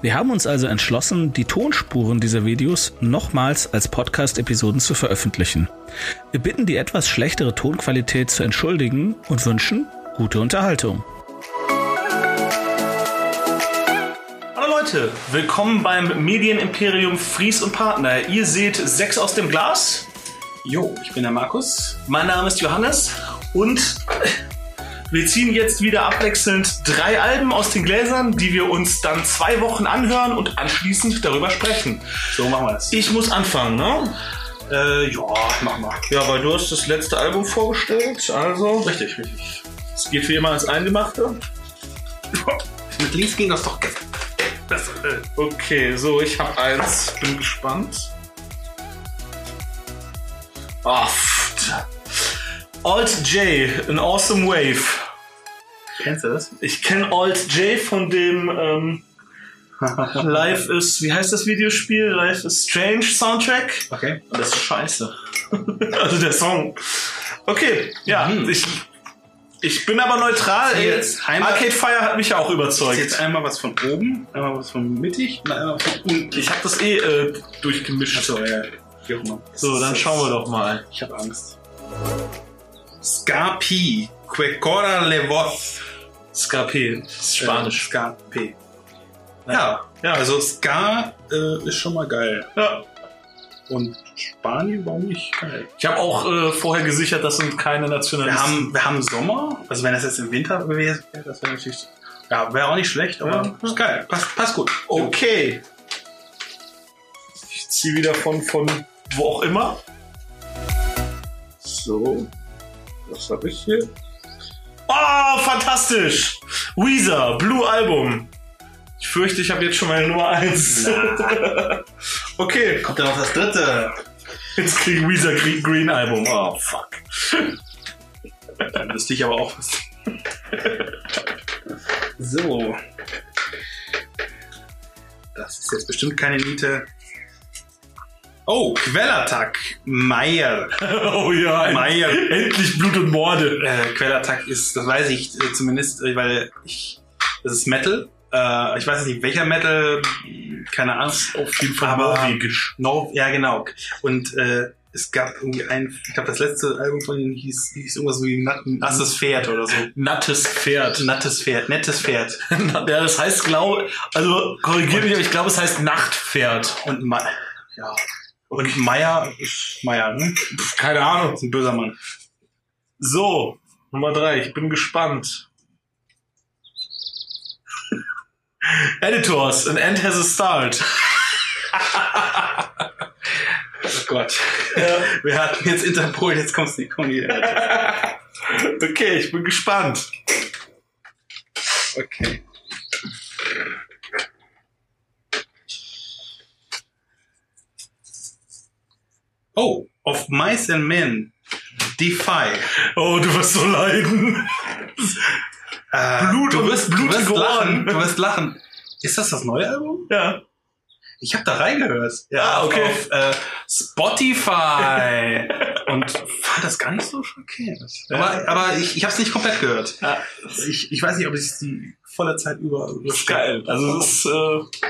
Wir haben uns also entschlossen, die Tonspuren dieser Videos nochmals als Podcast-Episoden zu veröffentlichen. Wir bitten die etwas schlechtere Tonqualität zu entschuldigen und wünschen gute Unterhaltung. Hallo Leute, willkommen beim Medienimperium Fries und Partner. Ihr seht sechs aus dem Glas. Jo, ich bin der Markus. Mein Name ist Johannes und wir ziehen jetzt wieder abwechselnd drei Alben aus den Gläsern, die wir uns dann zwei Wochen anhören und anschließend darüber sprechen. So machen wir es. Ich muss anfangen, ne? Äh, ja, mach mal. Ja, weil du hast das letzte Album vorgestellt, also Richtig, richtig. es geht wie immer ins Eingemachte. Mit links ging das doch Das, äh, okay, so, ich habe eins, bin gespannt. Ah, pff. Alt J, an Awesome Wave. Kennst du das? Ich kenne Alt J von dem ähm, Life is, wie heißt das Videospiel? Life is Strange Soundtrack. Okay. Das ist scheiße. also der Song. Okay, ja, Mhm. ich, ich bin aber neutral. Ey. jetzt einmal- Arcade Fire hat mich ja auch überzeugt. jetzt einmal was von oben, einmal was von mittig und einmal was von unten. Ich habe das eh äh, durchgemischt. Achso, ja. Wie auch immer. So, dann schauen wir doch mal. Ich habe Angst. Scarpi. Quecora Levoz. Ist Spanisch. Scarpi. Ja, Ja. also Ska äh, ist schon mal geil. Ja. Und Spanien, warum nicht geil? Ich habe auch äh, vorher gesichert, das sind keine Wir Nationalisten. haben, wir haben Sommer, also wenn das jetzt im Winter wäre, das wäre natürlich, ja, wäre auch nicht schlecht, aber Ja. ist geil, passt, passt gut. Okay. Ich ziehe wieder von, von wo auch immer. So. Was habe ich hier? Oh, fantastisch! Weezer, Blue Album. Ich fürchte, ich habe jetzt schon meine Nummer 1. okay, Kommt dann noch das dritte. jetzt krieg ich Weezer Green, Green Album. Oh, fuck. Dann wüsste ich aber auch was. so. Das ist jetzt bestimmt keine Niete. Oh, Quellattack. Meier. Oh ja, Meier. endlich Blut und Morde. Äh, Quellattack ist, das weiß ich äh, zumindest, äh, weil ich, das ist Metal. Äh, ich weiß nicht, welcher Metal, keine Ahnung. Auf jeden Fall norwegisch. No, ja, genau. Und äh, es gab irgendwie ein, ich glaube, das letzte Album von ihnen hieß, hieß irgendwas wie Nat- Nasses Pferd oder so. Nattes Pferd. Nattes Pferd, nettes Pferd. ja, das heißt, glaube, also korrigiert mich, aber ich glaube, es heißt Nachtpferd. Und Ma ja. Und Meier Meier, ne? Keine Ahnung. Ist ein böser Mann. So, Nummer drei, ich bin gespannt. Editors, an end has a start. Oh Gott. Wir hatten jetzt Interpol, jetzt kommst du kommen die. Okay, ich bin gespannt. Okay. Oh, of Mice and Men. Defy. Oh, du wirst so leiden. Äh, Blut du wirst, du wirst lachen. Du wirst lachen. Ist das das neue Album? Ja. Ich habe da reingehört. Ah, okay. Auf, äh, Spotify. Und fand das gar nicht so verkehrt. Aber, aber ich, ich habe es nicht komplett gehört. ja. Ich, ich weiß nicht, ob ich es die volle Zeit über Das ist geil. Also, das ist äh,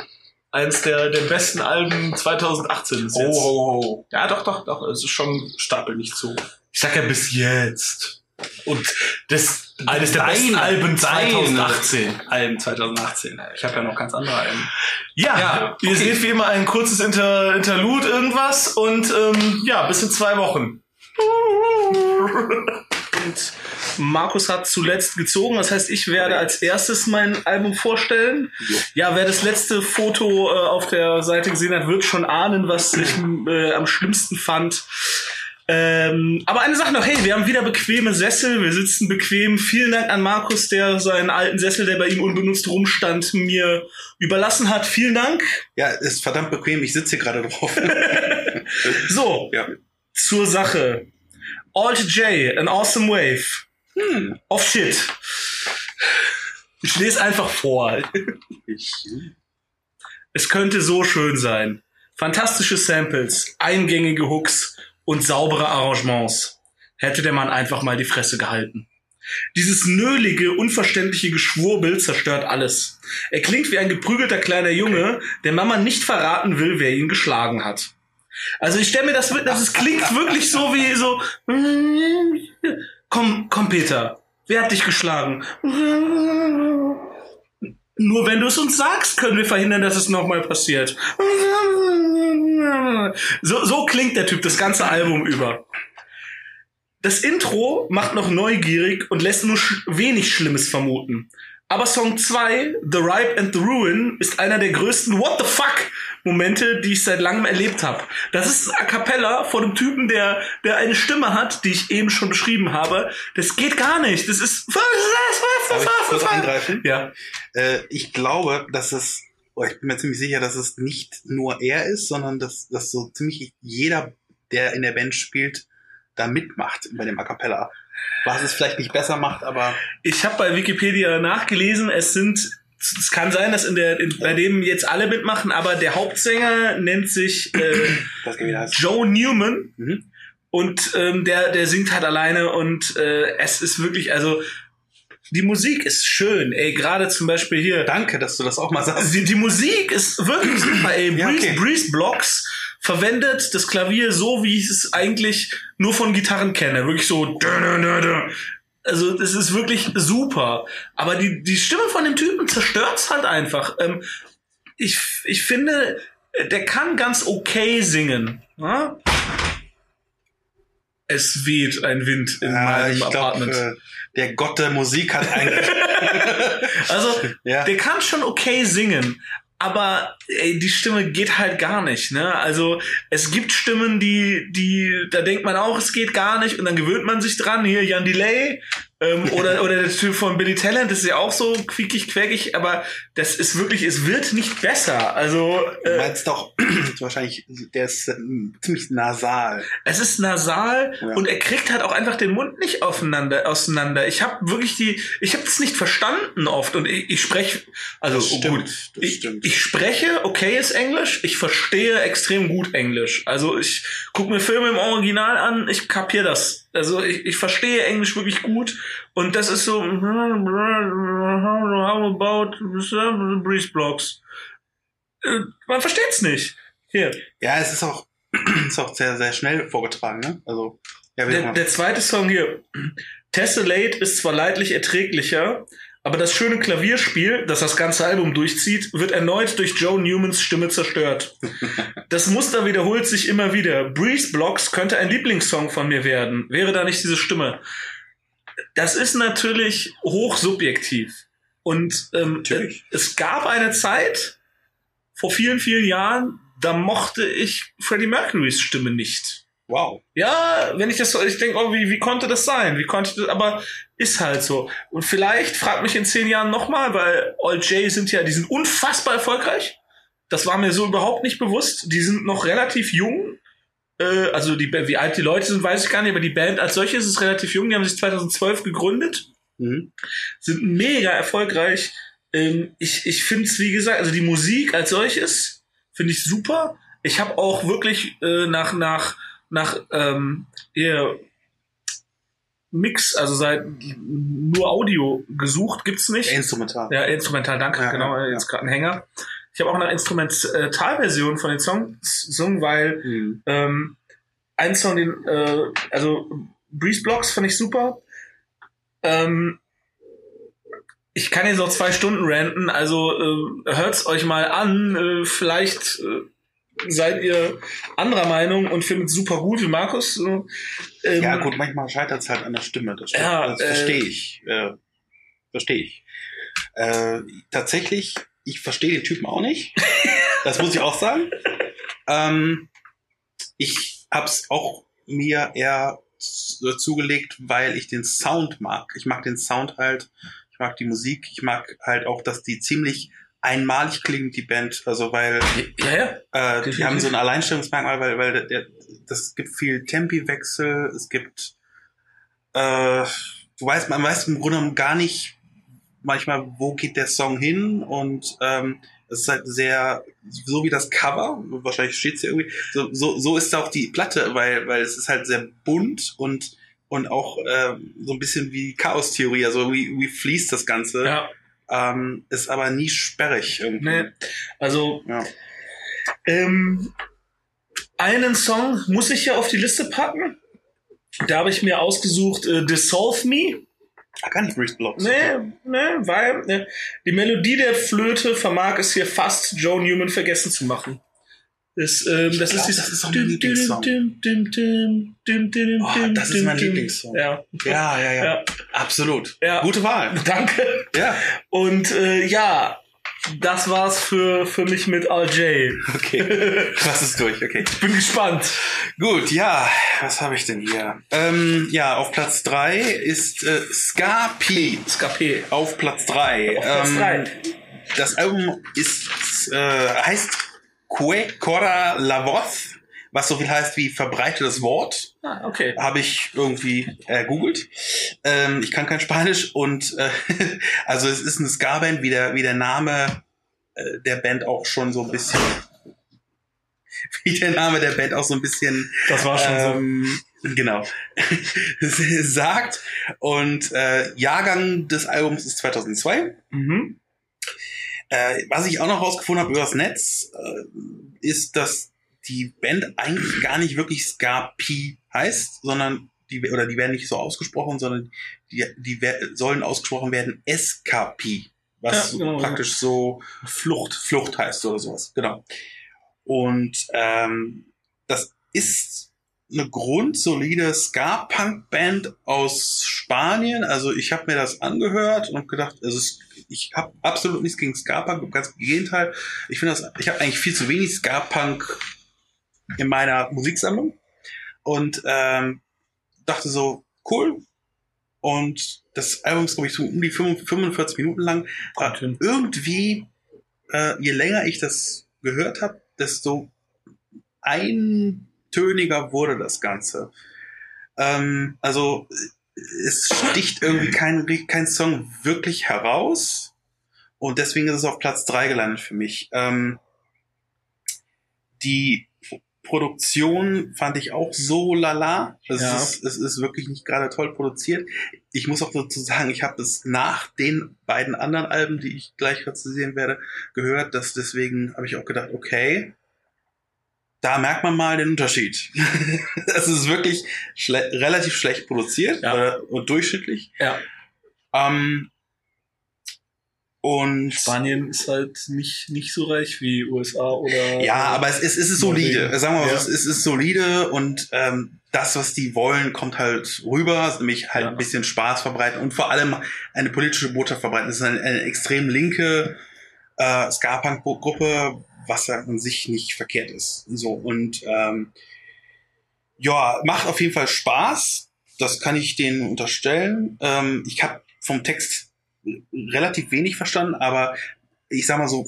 eins der, der besten Alben 2018 bis Oh, jetzt. oh, oh. Ja, doch, doch, doch. Es ist schon Stapel nicht zu. Ich sag ja bis jetzt. Und das eines der besten Alben deine 2018. Alben 2018. Ich habe ja noch ganz andere Alben. Ja, Ja, ihr okay. seht wie immer ein kurzes Inter Interlude irgendwas und ähm, ja, bis in zwei Wochen. Und Markus hat zuletzt gezogen, das heißt, ich werde als erstes mein Album vorstellen. Ja, wer das letzte Foto äh, auf der Seite gesehen hat, wird schon ahnen, was ich äh, am schlimmsten fand. Ähm, aber eine Sache noch, hey, wir haben wieder bequeme Sessel, wir sitzen bequem. Vielen Dank an Markus, der seinen alten Sessel, der bei ihm unbenutzt rumstand, mir überlassen hat. Vielen Dank. Ja, ist verdammt bequem. Ich sitze hier gerade drauf. So, ja. zur Sache. Alt J, an awesome wave. Hm. Of shit. Ich lese einfach vor. Es könnte so schön sein. Fantastische Samples, eingängige Hooks und saubere Arrangements. Hätte der Mann einfach mal die Fresse gehalten. Dieses nölige, unverständliche Geschwurbel zerstört alles. Er klingt wie ein geprügelter kleiner Junge, der Mama nicht verraten will, wer ihn geschlagen hat. Also ich stelle mir das, das es klingt wirklich so wie so. Komm, komm, Peter. Wer hat dich geschlagen? Nur wenn du es uns sagst, können wir verhindern, dass es nochmal passiert. So, so klingt der Typ das ganze Album über. Das Intro macht noch neugierig und lässt nur sch wenig Schlimmes vermuten. Aber Song 2, The Ripe and the Ruin, ist einer der größten What the fuck Momente, die ich seit langem erlebt habe. Das ist A Cappella von einem Typen, der, der eine Stimme hat, die ich eben schon beschrieben habe. Das geht gar nicht. Das ist. Darf ich kurz eingreifen? Ja. äh, ich glaube, dass es, oh, ich bin mir ziemlich sicher, dass es nicht nur er ist, sondern dass, dass so ziemlich jeder, der in der Band spielt, da mitmacht bei dem A Cappella. Was es vielleicht nicht besser macht, aber Ich habe bei Wikipedia nachgelesen, es sind, es kann sein, dass in der, in, bei dem jetzt alle mitmachen, aber der Hauptsänger nennt sich äh. Joe Newman Mhm. und ähm, der, der singt halt alleine und äh, es ist wirklich, also die Musik ist schön, ey, gerade zum Beispiel hier. Danke, dass du das auch mal sagst. Die, die Musik ist wirklich super, ey. Ja, Breeze, okay. Breeze Blocks verwendet das Klavier so, wie ich es eigentlich nur von Gitarren kenne. Wirklich so. Also das ist wirklich super. Aber die, die Stimme von dem Typen zerstört's halt einfach. Ähm, ich, ich finde, der kann ganz okay singen. Ja? Es weht ein Wind in Ja, meinem Apartment. glaube, äh, der Gott der Musik hat eigentlich. Also, Ja. der kann schon okay singen, aber ey, die Stimme geht halt gar nicht, ne? Also, es gibt Stimmen, die, die, da denkt man auch, es geht gar nicht und dann gewöhnt man sich dran. Hier, Jan Delay, ähm, oder, oder der Typ von Billy Talent, das ist ja auch so quiekig, quäkig, aber das ist wirklich, es wird nicht besser. Also, Du äh, meinst doch, wahrscheinlich, der ist äh, ziemlich nasal. es ist nasal Ja. und er kriegt halt auch einfach den Mund nicht aufeinander, auseinander. Ich habe wirklich die, ich habe das nicht verstanden oft und ich, ich spreche, also stimmt, gut, das ich, stimmt. ich spreche okayes Englisch, ich verstehe extrem gut Englisch. Also ich gucke mir Filme im Original an, ich kapier das. Also ich, ich verstehe Englisch wirklich gut und das ist so how about breeze blocks. Äh, Man versteht's nicht. Hier, Ja, es ist auch, ist auch sehr, sehr schnell vorgetragen, ne? Also, ja, Der, der zweite Song hier. Tessellate ist zwar leidlich erträglicher, aber das schöne Klavierspiel, das das ganze Album durchzieht, wird erneut durch Joe Newmans Stimme zerstört. Das Muster wiederholt sich immer wieder. Breeze Blocks könnte ein Lieblingssong von mir werden, wäre da nicht diese Stimme. Das ist natürlich hochsubjektiv. Und ähm, Natürlich. es gab eine Zeit, vor vielen, vielen Jahren, da mochte ich Freddie Mercurys Stimme nicht. Wow. Ja, wenn ich das so, ich denke, oh, wie, wie konnte das sein? Wie konnte das, aber ist halt so. Und vielleicht frag mich in zehn Jahren nochmal, weil All J sind ja, die sind unfassbar erfolgreich. Das war mir so überhaupt nicht bewusst. Die sind noch relativ jung. Äh, also die, wie alt die Leute sind, weiß ich gar nicht, aber die Band als solche ist relativ jung. Die haben sich 2012 gegründet Mhm. sind mega erfolgreich. Ähm, ich ich finde es, wie gesagt, also die Musik als solches finde ich super. Ich habe auch wirklich äh, nach, nach, nach ähm, eher Mix, also seit nur Audio gesucht, gibt's nicht. Instrumental. Ja, instrumental, danke, Ja, genau, ja, jetzt gerade ein Hänger. Ich habe auch eine Instrumentalversion von den Songs, Song, weil Mhm. ähm, ein Song, den, äh, also Breeze Blocks fand ich super. Ähm, ich kann jetzt noch zwei Stunden ranten, also äh, hört's euch mal an. Äh, vielleicht äh, seid ihr anderer Meinung und findet super gut wie Markus. So. Ähm, Ja, gut, manchmal scheitert es halt an der Stimme. Das. Ja, das äh, verstehe ich. Äh, verstehe ich. Äh, tatsächlich, ich verstehe den Typen auch nicht. Das muss ich auch sagen. Ähm, ich hab's auch mir eher zugelegt, weil ich den Sound mag. Ich mag den Sound halt. Ich mag die Musik. Ich mag halt auch, dass die ziemlich einmalig klingt, die Band. Also, weil Ja, ja. äh, die haben so ein Alleinstellungsmerkmal, weil, weil der, das gibt viel Tempiwechsel, es gibt äh, du weißt, man weiß im Grunde genommen gar nicht manchmal, wo geht der Song hin und ähm, es ist halt sehr, so wie das Cover, wahrscheinlich steht es hier irgendwie, so, so, so ist auch die Platte, weil, weil es ist halt sehr bunt und, und auch ähm, so ein bisschen wie Chaos-Theorie, also wie, wie fließt das Ganze. Ja. Ähm, ist aber nie sperrig irgendwie. Nee. Also, Ja. ähm, einen Song muss ich ja auf die Liste packen. Da habe ich mir ausgesucht äh, Dissolve Me. Ah, gar nicht Breeze Blocks. Nee, nee, weil ne, die Melodie der Flöte vermag es hier fast Joe Newman vergessen zu machen. Das, ähm, das glaub, ist das ist auch mein Lieblingssong. Oh, das ist mein. Lieblingssong. Ja. Ja, ja, ja, Ja. Absolut. Ja. Gute Wahl. Danke. Ja. Und äh, ja, das war's für, für mich mit RJ. Okay. Was ist durch? Okay. Bin gespannt. Gut, ja, was habe ich denn hier? Ähm, ja, auf Platz drei ist äh, Ska P. Skapé. Auf Platz drei. Auf Platz Ähm, drei. Das Album ist, äh, heißt Que Cora la Voz, was so viel heißt wie verbreitetes Wort. Ah, okay. Habe ich irgendwie äh, googelt. Ähm, ich kann kein Spanisch und äh, also es ist eine Ska-Band, wie der, wie der Name äh, der Band auch schon so ein bisschen wie der Name der Band auch so ein bisschen Das war schon so. ähm, Genau. sagt. Und äh, Jahrgang des Albums ist 2002. Mhm. Äh, was ich auch noch rausgefunden habe über das Netz, äh, ist, dass die Band eigentlich gar nicht wirklich Ska P heißt, sondern die, oder die werden nicht so ausgesprochen, sondern die, die sollen ausgesprochen werden SKP, was Ja, genau. praktisch so Flucht, Flucht heißt oder sowas. Genau. Und ähm, das ist eine grundsolide Ska-Punk-Band aus Spanien. Also ich habe mir das angehört und gedacht, also ich habe absolut nichts gegen Ska-Punk, ganz im Gegenteil. Ich finde das, ich habe eigentlich viel zu wenig Ska-Punk in meiner Musiksammlung und ähm, dachte so, cool. Und das Album ist, glaube ich, so um die 45 45 Minuten lang. Äh, irgendwie, äh, je länger ich das gehört habe, desto eintöniger wurde das Ganze. Ähm, also es sticht irgendwie kein, kein Song wirklich heraus. Und deswegen ist es auf Platz drei gelandet für mich. Ähm, die Produktion fand ich auch so lala. Es, Ja. ist, es ist wirklich nicht gerade toll produziert. Ich muss auch dazu sagen, ich habe das nach den beiden anderen Alben, die ich gleich sehen werde, gehört. Dass deswegen habe ich auch gedacht, okay, da merkt man mal den Unterschied. Es ist wirklich schle relativ schlecht produziert Ja. äh, und durchschnittlich. Ja. Ähm, und Spanien ist halt nicht, nicht so reich wie USA oder. ja, aber es, ist- es ist solide. Sagen wir mal, Ja. es, es ist solide und ähm, das, was die wollen, kommt halt rüber, nämlich halt Ja. ein bisschen Spaß verbreiten und vor allem eine politische Botschaft verbreiten. Es ist eine, eine extrem linke äh, Ska-Punk-Gruppe, was an sich nicht verkehrt ist. So und ähm, ja, macht auf jeden Fall Spaß. Das kann ich denen unterstellen. Ähm, ich habe vom Text relativ wenig verstanden, aber ich sag mal so,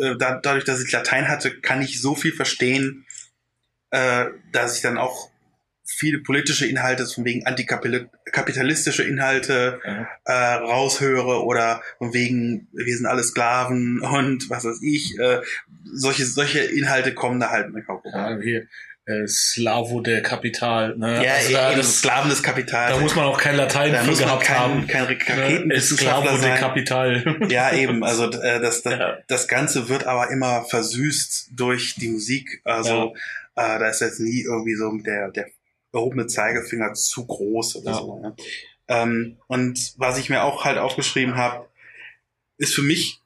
äh, da, dadurch, dass ich Latein hatte, kann ich so viel verstehen, äh, dass ich dann auch viele politische Inhalte, von wegen antikapitalistische Inhalte Ja. äh, raushöre oder von wegen, wir sind alle Sklaven und was weiß ich. Äh, solche, solche Inhalte kommen da halt manchmal rum. Ja, hier, äh, Slavo der Kapital. Ne? Ja, also da, das, Sklaven des Kapitals. da muss man auch kein Latein Da für muss man gehabt kein, haben. kein Ne? Raketenwissenschaftler Esclavo de sein. Capital. Ja, eben. Also äh, das, das, Ja. das Ganze wird aber immer versüßt durch die Musik. Also äh, da ist jetzt nie irgendwie so der, der erhobene Zeigefinger zu groß oder Ja. so. Ne? Ähm, und was ich mir auch halt aufgeschrieben habe, ist für mich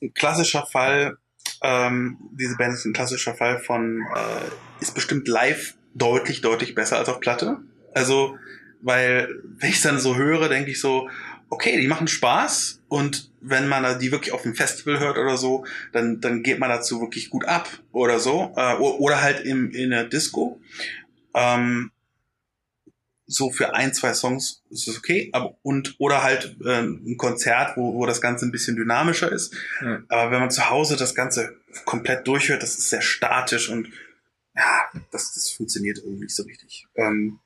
ein klassischer Fall, ähm, diese Band ist ein klassischer Fall von, äh, ist bestimmt live deutlich, deutlich besser als auf Platte. Also, weil, wenn ich dann so höre, denke ich so, okay, die machen Spaß und wenn man die wirklich auf dem Festival hört oder so, dann, dann geht man dazu wirklich gut ab oder so. Äh, oder halt im, in der Disco. Ähm, so für ein, zwei Songs ist es okay, aber und oder halt ähm, ein Konzert, wo, wo das Ganze ein bisschen dynamischer ist. Ja. Aber wenn man zu Hause das Ganze komplett durchhört, das ist sehr statisch und ja, das, das funktioniert irgendwie nicht so richtig. Ähm,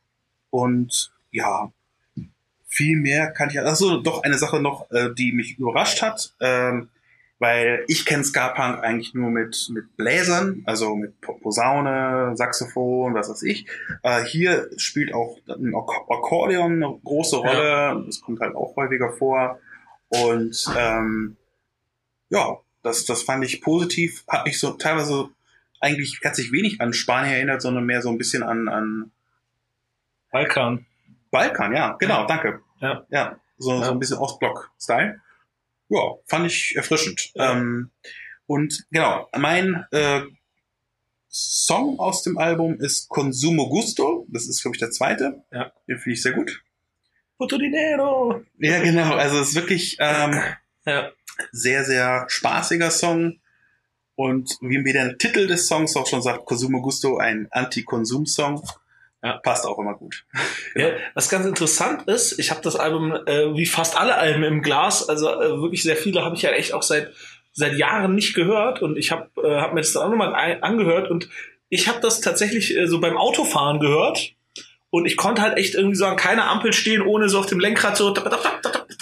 und ja, viel mehr kann ich. Achso, doch eine Sache noch, äh, die mich überrascht hat. Ähm, weil ich kenne Ska-Punk eigentlich nur mit, mit Bläsern, also mit Posaune, Saxophon, was weiß ich. Äh, hier spielt auch ein Akkordeon eine große Rolle, ja. das kommt halt auch häufiger vor. Und ähm, ja, das, das fand ich positiv, hat mich so teilweise eigentlich hat sich wenig an Spanien erinnert, sondern mehr so ein bisschen an, an Balkan. Balkan, ja, genau, ja. danke. Ja. Ja, so, ja. so ein bisschen Ostblock-Style ja, fand ich erfrischend. Ähm, und genau, mein äh, Song aus dem Album ist Consumo Gusto. Das ist, glaube ich, der zweite. Ja. Den finde ich sehr gut. Puto Dinero. Ja, genau. Also es ist wirklich ähm, ja. sehr, sehr spaßiger Song. Und wie mir der Titel des Songs auch schon sagt, Consumo Gusto, ein Anti-Konsum-Song. Ja. Passt auch immer gut. Ja, was ganz interessant ist, ich habe das Album, äh, wie fast alle Alben im Glas, also äh, wirklich sehr viele, habe ich ja echt auch seit seit Jahren nicht gehört und ich habe äh, hab mir das dann auch nochmal angehört und ich habe das tatsächlich äh, so beim Autofahren gehört und ich konnte halt echt irgendwie so an keiner Ampel stehen, ohne so auf dem Lenkrad so.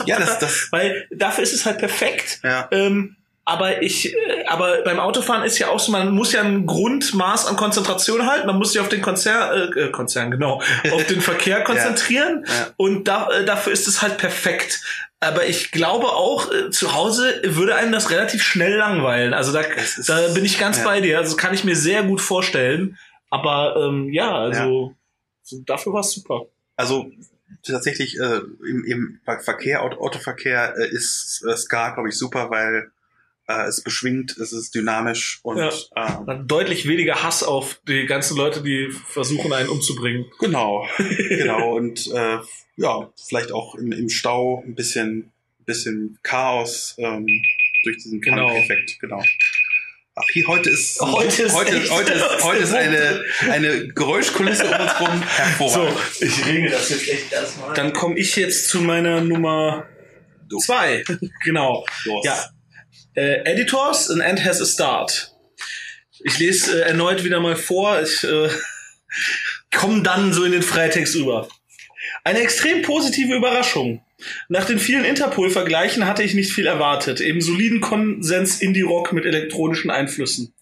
Ja, das, das. Weil dafür ist es halt perfekt. Ja. Ähm, aber ich, äh, aber beim Autofahren ist ja auch so, man muss ja ein Grundmaß an Konzentration halten. Man muss sich auf den Konzern, äh, Konzern, genau, auf den Verkehr konzentrieren. Ja, ja. Und da, äh, dafür ist es halt perfekt. Aber ich glaube auch, äh, zu Hause würde einem das relativ schnell langweilen. Also da, ist, da bin ich ganz ja. bei dir. Also kann ich mir sehr gut vorstellen. Aber ähm, ja, also so, dafür war es super. Also tatsächlich äh, im, im Verkehr, Autoverkehr äh, ist äh, Ska, glaube ich, super, weil äh, es beschwingt, es ist dynamisch und ja. ähm, deutlich weniger Hass auf die ganzen Leute, die versuchen, einen umzubringen. Genau, genau und äh, ja, vielleicht auch im, im Stau ein bisschen, bisschen Chaos ähm, durch diesen genau. Effekt, genau. Ach, hier heute ist heute ist, heute, heute ist, heute ist eine, eine Geräuschkulisse um uns rum hervorragend. So, ich regel das jetzt echt erstmal. Dann komme ich jetzt zu meiner Nummer du. zwei. genau. Los. Ja, äh, Editors, an end has a start. Ich lese äh, erneut wieder mal vor. Ich äh, komme dann so in den Freitext über. Eine extrem positive Überraschung. Nach den vielen Interpol-Vergleichen hatte ich nicht viel erwartet. Eben soliden Konsens Indie-Rock mit elektronischen Einflüssen.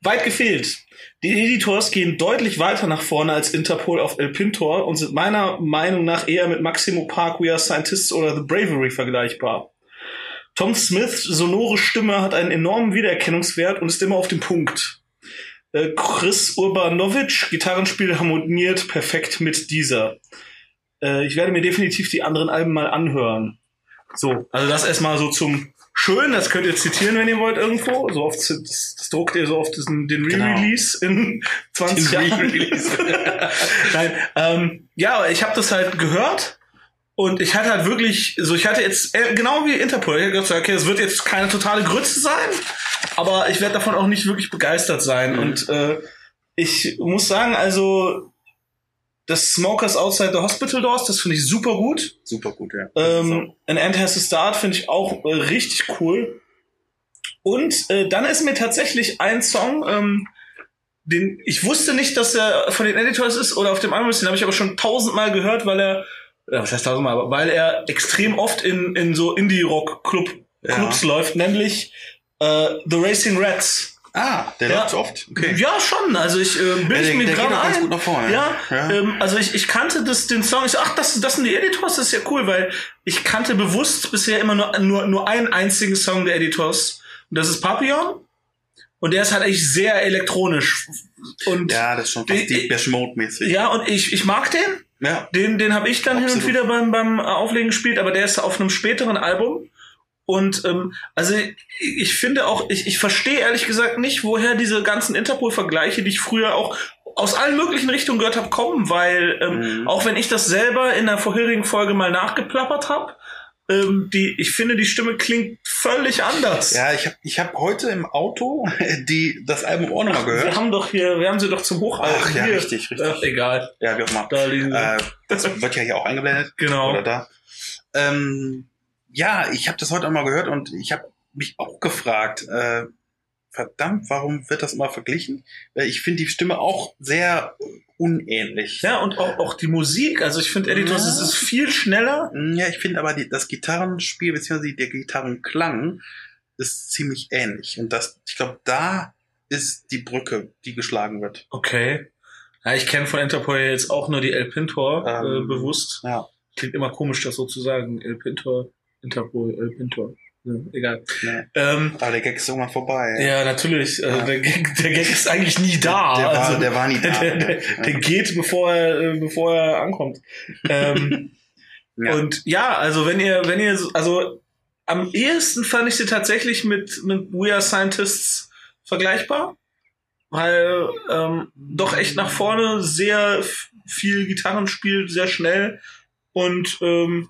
Weit gefehlt. Die Editors gehen deutlich weiter nach vorne als Interpol auf El Pintor und sind meiner Meinung nach eher mit Maximo Park, We Are Scientists oder The Bravery vergleichbar. Tom Smiths sonore Stimme hat einen enormen Wiedererkennungswert und ist immer auf dem Punkt. Äh, Chris Urbanovic, Gitarrenspiel harmoniert perfekt mit dieser. Äh, ich werde mir definitiv die anderen Alben mal anhören. So, also das erstmal so zum Schön, das könnt ihr zitieren, wenn ihr wollt, irgendwo. So oft, das, das druckt ihr so auf diesen, den genau. Re-Release genau. in 20 den Jahren. Nein, ähm, ja, ich habe das halt gehört und ich hatte halt wirklich, so ich hatte jetzt, äh, genau wie Interpol, ich hatte gedacht, okay, es wird jetzt keine totale Grütze sein, aber ich werde davon auch nicht wirklich begeistert sein. Mhm. Und äh, ich muss sagen, also das Smokers Outside the Hospital Doors, das finde ich super gut. Super gut, ja. Ähm, An End Has to Start finde ich auch äh, richtig cool. Und äh, dann ist mir tatsächlich ein Song, ähm, den ich wusste nicht, dass er von den Editors ist oder auf dem Album ist, den habe ich aber schon tausendmal gehört, weil er ja, was heißt tausendmal, aber weil er extrem oft in, in so Indie-Rock-Club Clubs ja. läuft, nämlich äh, The Racing Rats. Ah, der ja. läuft oft. Okay. Ja, schon. Also ich äh, bin ja, ich mir gerade ein. Gut nach vorne. Ja, ja. Ähm, also ich, ich kannte das, den Song. Ich so, ach, das, das sind die Editors, das ist ja cool, weil ich kannte bewusst bisher immer nur, nur, nur einen einzigen Song der Editors. Und das ist Papillon. Und der ist halt eigentlich sehr elektronisch. Und ja, das ist schon fast die mäßig Ja, und ich, ich mag den. Ja. Den, den habe ich dann Absolut. hin und wieder beim, beim Auflegen gespielt, aber der ist auf einem späteren Album. Und ähm, also ich finde auch, ich, ich verstehe ehrlich gesagt nicht, woher diese ganzen Interpol-Vergleiche, die ich früher auch aus allen möglichen Richtungen gehört habe, kommen, weil ähm, mhm. auch wenn ich das selber in der vorherigen Folge mal nachgeplappert habe, ähm, die, ich finde, die Stimme klingt völlig anders. Ja, ich habe ich hab heute im Auto die, das Album auch nochmal gehört. Wir haben doch hier, wir haben sie doch zum Hochhalten. Ach ja, hier. richtig, richtig. Ach, egal. Ja, wie auch immer. Da liegen äh, das wird ja hier auch eingeblendet. Genau. Oder da. Ähm, ja, ich habe das heute auch mal gehört und ich habe mich auch gefragt, äh, verdammt, warum wird das immer verglichen? Weil ich finde die Stimme auch sehr unähnlich. Ja, und auch, auch die Musik. Also ich finde, Editors Ja. ist, viel schneller. Ja, ich finde aber die, das Gitarrenspiel bzw. der Gitarrenklang ist ziemlich ähnlich. Und das, ich glaube, da ist die Brücke, die geschlagen wird. Okay. Ja, ich kenne von Interpol jetzt auch nur die El Pintor Ähm, äh, bewusst. Ja. Klingt immer komisch, das so zu sagen. El Pintor, Interpol, El Pintor. Ja, egal. ja. Ähm, Aber der Gag ist irgendwann vorbei. ja, natürlich. Also Ja. Der, Gag, der Gag ist eigentlich nie da. Der, war, also, der war nie da. der, der, der geht, bevor er, äh, bevor er ankommt. Ähm, Ja. Und ja, also wenn ihr, wenn ihr, so- also am ehesten fand ich sie tatsächlich mit, mit We Are Scientists vergleichbar, weil ähm, doch echt nach vorne sehr viel Gitarren spielt, sehr schnell und ähm,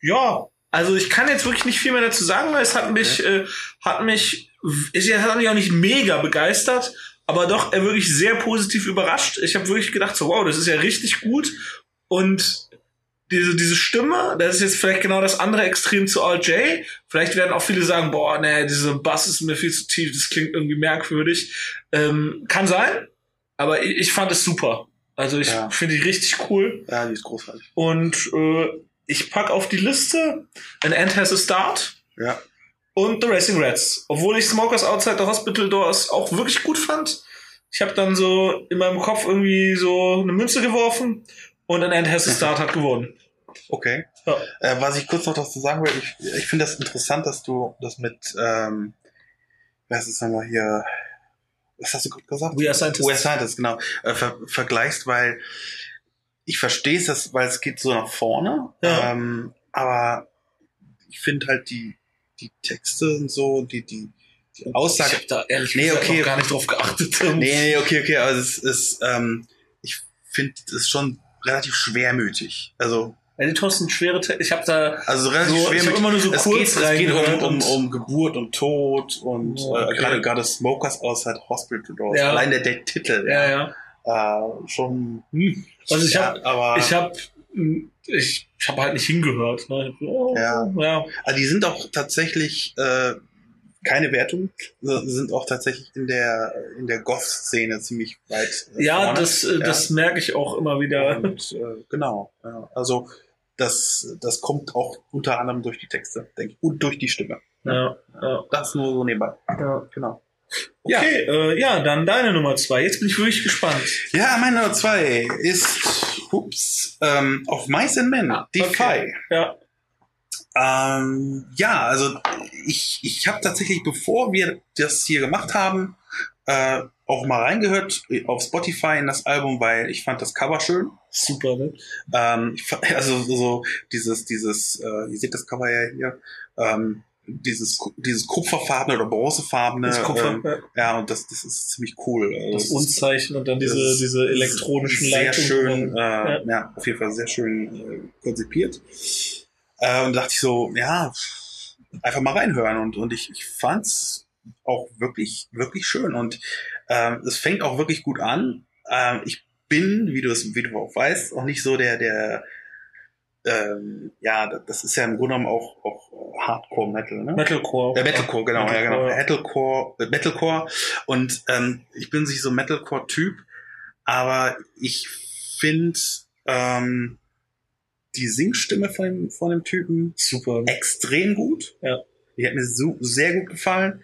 ja, also ich kann jetzt wirklich nicht viel mehr dazu sagen, weil es hat mich, äh, hat mich, es hat mich auch nicht mega begeistert, aber doch äh, wirklich sehr positiv überrascht. Ich habe wirklich gedacht, so wow, das ist ja richtig gut und diese, diese Stimme, das ist jetzt vielleicht genau das andere Extrem zu RJ. Vielleicht werden auch viele sagen, boah, nee, diese Bass ist mir viel zu tief, das klingt irgendwie merkwürdig. Ähm, kann sein, aber ich, ich fand es super. Also ich Ja. finde die richtig cool. ja, die ist großartig. Und äh, ich pack auf die Liste An End Has a Start Ja. und The Racing Rats. Obwohl ich Smokers Outside the Hospital Doors auch wirklich gut fand. Ich habe dann so in meinem Kopf irgendwie so eine Münze geworfen und An End Has a Start hat gewonnen. Okay. Ja. Äh, was ich kurz noch dazu sagen will, ich, ich finde das interessant, dass du das mit, ähm, was ist nochmal hier, was hast du gerade gesagt? We Are Scientists. We Are Scientists, genau, äh, ver vergleichst, weil ich verstehe es, weil es geht so nach vorne, Ja. ähm, aber ich finde halt die, die Texte und so, die, die, die Aussage, Ich habe da ehrlich Nee, gesagt okay. gar nicht drauf geachtet. Nee, nee, okay, okay, aber es ist, ähm, ich finde, es schon relativ schwermütig. Also, Editors sind schwere Texte. Ich habe da also relativ so, ich schwermütig. habe immer nur so es kurz geht, es geht um, um, um Geburt und Tod und Oh, okay. äh, gerade gerade Smokers Outside Hospital Doors. Ja. Allein der, der Titel, ja, ja. Äh, schon. Hm, Also ich ja, hab- aber Ich habe ich, ich hab halt nicht hingehört. Ne? Oh, Ja. ja. also die sind auch tatsächlich äh, keine Wertung, sind auch tatsächlich in der in der Goth-Szene ziemlich weit. äh, Ja, vorne. das, äh, das merke ich auch immer wieder. Und, äh, genau. Ja. Also das, das kommt auch unter anderem durch die Texte, denke ich. Und durch die Stimme. Ja, ja, Das nur so nebenbei. ja. Genau. Okay, äh, ja, dann deine Nummer zwei. Jetzt bin ich wirklich gespannt. Ja, meine Nummer zwei ist ups, ähm, auf Mice and Men, Ah, okay. Ja, Ähm, ja, also ich, ich habe tatsächlich, bevor wir das hier gemacht haben, äh, auch mal reingehört auf Spotify in das Album, weil ich fand das Cover schön. super, ne? Ähm, fand- also so, so dieses, dieses, äh, ihr seht das Cover ja hier, ähm, dieses, dieses kupferfarbene oder bronzefarbene. Das Kupfer, ähm, ja. ja, und das, das ist ziemlich cool. Also das ist- Unzeichen und dann diese, das diese elektronischen sehr Leitungen. schön, äh, Ja. ja. auf jeden Fall sehr schön äh, konzipiert. Äh, und dachte ich so, ja, einfach mal reinhören. Und, und ich, ich fand's auch wirklich, wirklich schön. Und ähm, es fängt auch wirklich gut an. Ähm, ich bin, wie du es, wie du auch weißt, auch nicht so der, der ähm, ja, das ist ja im Grunde genommen auch, auch Hardcore-Metal, ne? Metalcore. Der Metalcore, genau, ja, genau. Metalcore, Metalcore, äh, Metalcore. Und ähm, ich bin sich so Metalcore-Typ, aber ich finde ähm, die Singstimme von dem, von dem Typen Super. extrem gut. Ja. Die hat mir so, sehr gut gefallen.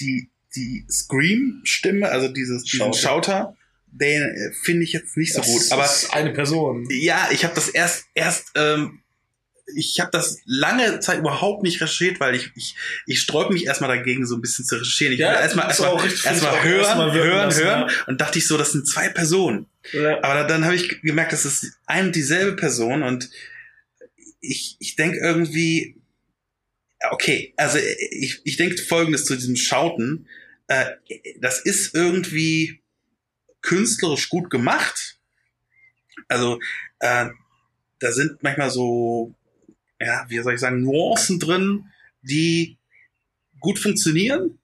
Die, die Scream-Stimme, also dieses Schauter. Schauter, den äh, finde ich jetzt nicht so Das gut. Aber ist eine Person. ja, ich habe das erst erst ähm, ich habe das lange Zeit überhaupt nicht recherchiert, weil ich ich, ich sträube mich erstmal dagegen so ein bisschen zu recherchieren. Ich Ja, erstmal ist erstmal erstmal hören, erstmal hören, lassen, hören ja. und dachte ich so, das sind zwei Personen. Ja. Aber dann, habe ich gemerkt, das ist eine und dieselbe Person und ich ich denke irgendwie okay, also ich ich denke folgendes zu diesem Schauten, äh, das ist irgendwie künstlerisch gut gemacht. Also äh, da sind manchmal so, ja, wie soll ich sagen, Nuancen drin, die gut funktionieren.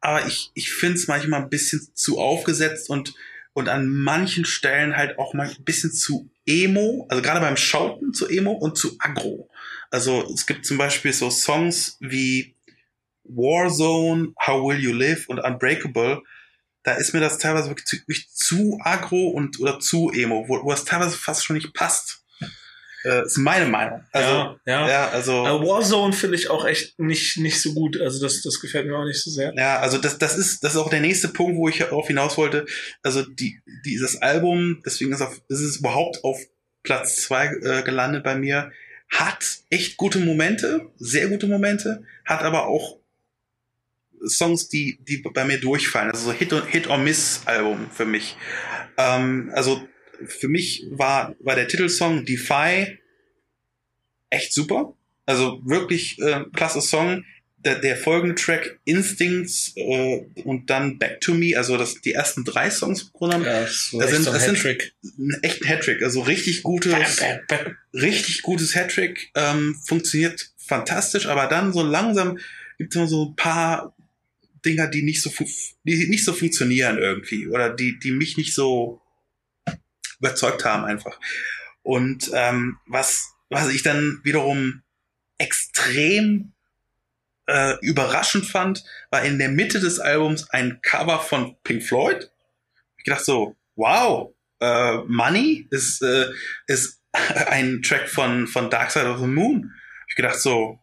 Aber ich, ich finde es manchmal ein bisschen zu aufgesetzt und, und an manchen Stellen halt auch mal ein bisschen zu emo, also gerade beim Schauten zu emo und zu aggro. Also es gibt zum Beispiel so Songs wie Warzone, How Will You Live und Unbreakable, da ist mir das teilweise wirklich zu, wirklich zu aggro und oder zu emo, wo, wo das teilweise fast schon nicht passt. Äh, ist meine Meinung. Also, ja, ja. ja, also. Aber Warzone finde ich auch echt nicht, nicht so gut. Also das, das gefällt mir auch nicht so sehr. Ja, also das, das ist, das ist auch der nächste Punkt, wo ich darauf hinaus wollte. Also die, dieses Album, deswegen ist, auf, ist es überhaupt auf Platz zwei äh, gelandet bei mir, hat echt gute Momente, sehr gute Momente, hat aber auch Songs, die, die bei mir durchfallen. Also so Hit, und, Hit or Miss Album für mich. Ähm, also für mich war, war der Titelsong Defy echt super. Also wirklich äh, klasse Song. Der, der folgende Track Instincts äh, und dann Back to Me, also das, die ersten drei Songs im Grunde genommen, Ja, das das sind, das sind Hattrick. ein echter Hattrick, also richtig gutes, Bam, bam, bam. richtig gutes Hattrick, ähm, funktioniert fantastisch, aber dann so langsam gibt es immer so ein paar Dinger, die nicht so die nicht so funktionieren irgendwie oder die die mich nicht so überzeugt haben einfach. Und ähm, was was ich dann wiederum extrem äh, überraschend fand, war in der Mitte des Albums ein Cover von Pink Floyd. Ich dachte so, wow, äh, Money ist äh, ist ein Track von von Dark Side of the Moon. Ich gedacht so,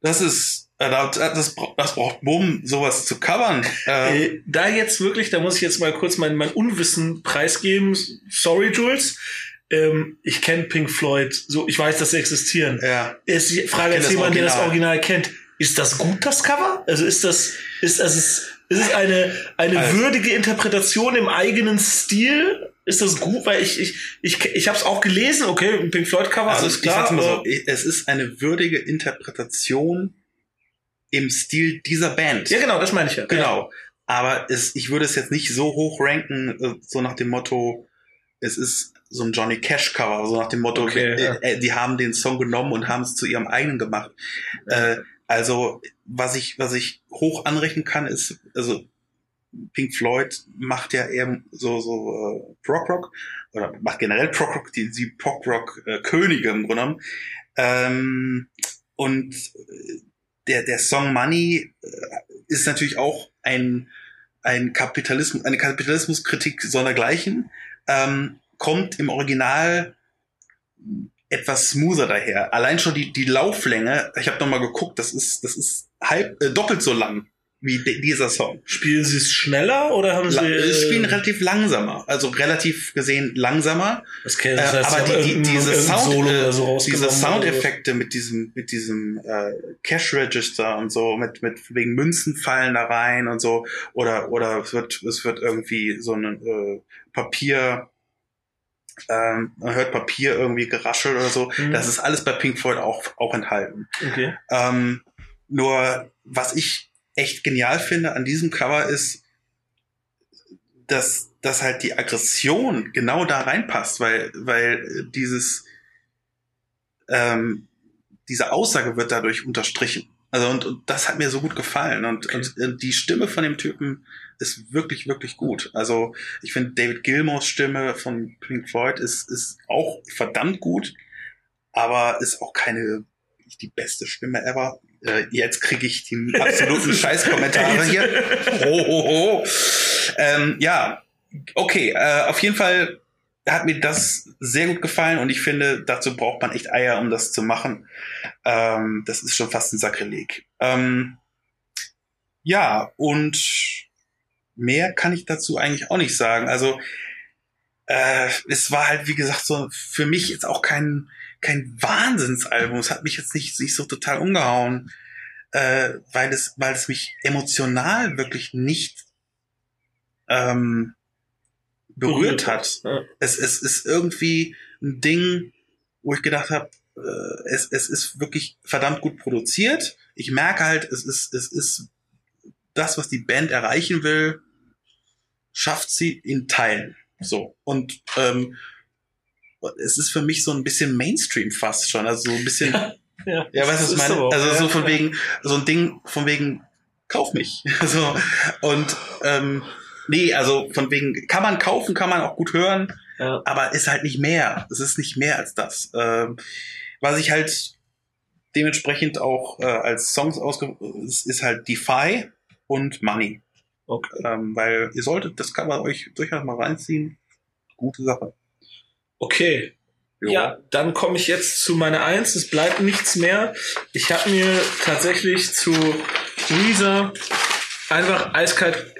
das ist das, das, bra- das braucht Bumm, sowas zu covern. Äh, Äh, da jetzt wirklich, da muss ich jetzt mal kurz mein, mein Unwissen preisgeben. Sorry, Jules. Ähm, ich kenne Pink Floyd, so ich weiß, dass sie existieren. ja. Ist die Frage jetzt das jemand, der das Original. Kennt. Ist das gut, das Cover? Also ist das, ist das, ist, ist es eine, eine Also- würdige Interpretation im eigenen Stil? Ist das gut? Weil ich, ich, ich, ich habe es auch gelesen, okay, Pink Floyd Cover, Also alles ich klar. sag's mal so, aber- es ist eine würdige Interpretation im Stil dieser Band. ja, genau, das meine ich ja. Genau. Aber es, ich würde es jetzt nicht so hoch ranken, äh, so nach dem Motto, es ist so ein Johnny Cash Cover, so nach dem Motto, Okay, äh, ja. äh, die haben den Song genommen und haben es zu ihrem eigenen gemacht. Äh, also, was ich, was ich hoch anrechnen kann, ist, also, Pink Floyd macht ja eher so, so, äh, Prog Rock, oder macht generell Prog Rock, die, die Prog Rock äh, Könige im Grunde genommen. Ähm, und der, der Song Money äh, ist natürlich auch ein, ein Kapitalismus, eine Kapitalismuskritik sondergleichen, ähm, kommt im Original etwas smoother daher. Allein schon die, die Lauflänge, ich habe nochmal geguckt, das ist, das ist halb, äh, doppelt so lang wie dieser Song. Spielen sie es schneller oder haben La sie. äh, spielen relativ langsamer, also relativ gesehen langsamer. das Äh, das heißt, aber die, die, diese, Sound, äh, so diese rausgenommen oder. Soundeffekte mit diesem, mit diesem äh, Cash Register und so, mit, mit wegen Münzen fallen da rein und so, oder oder es wird es wird irgendwie so ein äh, Papier, ähm, man hört Papier irgendwie geraschelt oder so. Mhm. Das ist alles bei Pink Floyd auch auch enthalten. Okay. Ähm, nur was ich echt genial finde an diesem Cover ist, dass, dass halt die Aggression genau da reinpasst, weil, weil dieses, ähm, diese Aussage wird dadurch unterstrichen. Also und, und das hat mir so gut gefallen und, Okay. und, und die Stimme von dem Typen ist wirklich wirklich gut. Also ich finde David Gilmores Stimme von Pink Floyd ist ist auch verdammt gut, aber ist auch keine die beste Stimme ever. Äh, jetzt kriege ich die absoluten Scheißkommentare hier. Ho, ho, ho. Ähm, ja, okay. Äh, auf jeden Fall hat mir das sehr gut gefallen und ich finde, dazu braucht man echt Eier, um das zu machen. Ähm, das ist schon fast ein Sakrileg. Ähm, ja, und mehr kann ich dazu eigentlich auch nicht sagen. Also äh, es war halt, wie gesagt, so für mich jetzt auch kein, kein Wahnsinnsalbum. Es hat mich jetzt nicht, nicht so total umgehauen, äh, weil, es, weil es mich emotional wirklich nicht ähm, berührt hat Ja. es, es ist irgendwie ein Ding, wo ich gedacht habe, äh, es, es ist wirklich verdammt gut produziert. Ich merke halt, es ist, es ist das, was die Band erreichen will, schafft sie in Teilen. So. Und ähm, es ist für mich so ein bisschen Mainstream fast schon. Also so ein bisschen, ja, Ja, ja weißt du, was ich meine? auch, Also ja, so von wegen, so ein Ding von wegen, kauf mich. so. Und ähm, nee, also von wegen, kann man kaufen, kann man auch gut hören Ja. aber ist halt nicht mehr. Es ist nicht mehr als das. Ähm, was ich halt dementsprechend auch äh, als Songs ausge ist, ist halt Defy und Money. Okay. Ähm, weil ihr solltet das Cover euch durchaus mal reinziehen. Gute Sache. Okay. Ja, dann komme ich jetzt zu meiner Eins. Es bleibt nichts mehr. Ich habe mir tatsächlich zu Weezer einfach eiskalt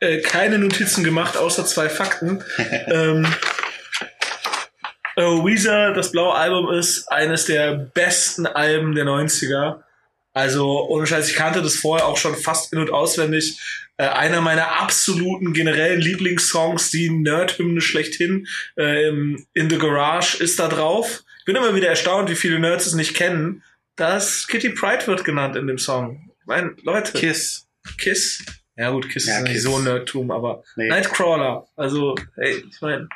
äh, keine Notizen gemacht, außer zwei Fakten. ähm, äh, Weezer, das blaue Album, ist eines der besten Alben der 90er. Also, ohne Scheiß, ich kannte das vorher auch schon fast in- und auswendig. Äh, einer meiner absoluten generellen Lieblingssongs, die Nerd-Hymne schlechthin, ähm, In the Garage ist da drauf. Ich bin immer wieder erstaunt, wie viele Nerds es nicht kennen. Das Kitty Pride wird genannt in dem Song. Ich meine, Leute, Kiss. Kiss. Ja gut, Kiss Ja, ist nicht Kiss. so ein Nerdtum, aber Nee. Nightcrawler. Also, hey, ich meine,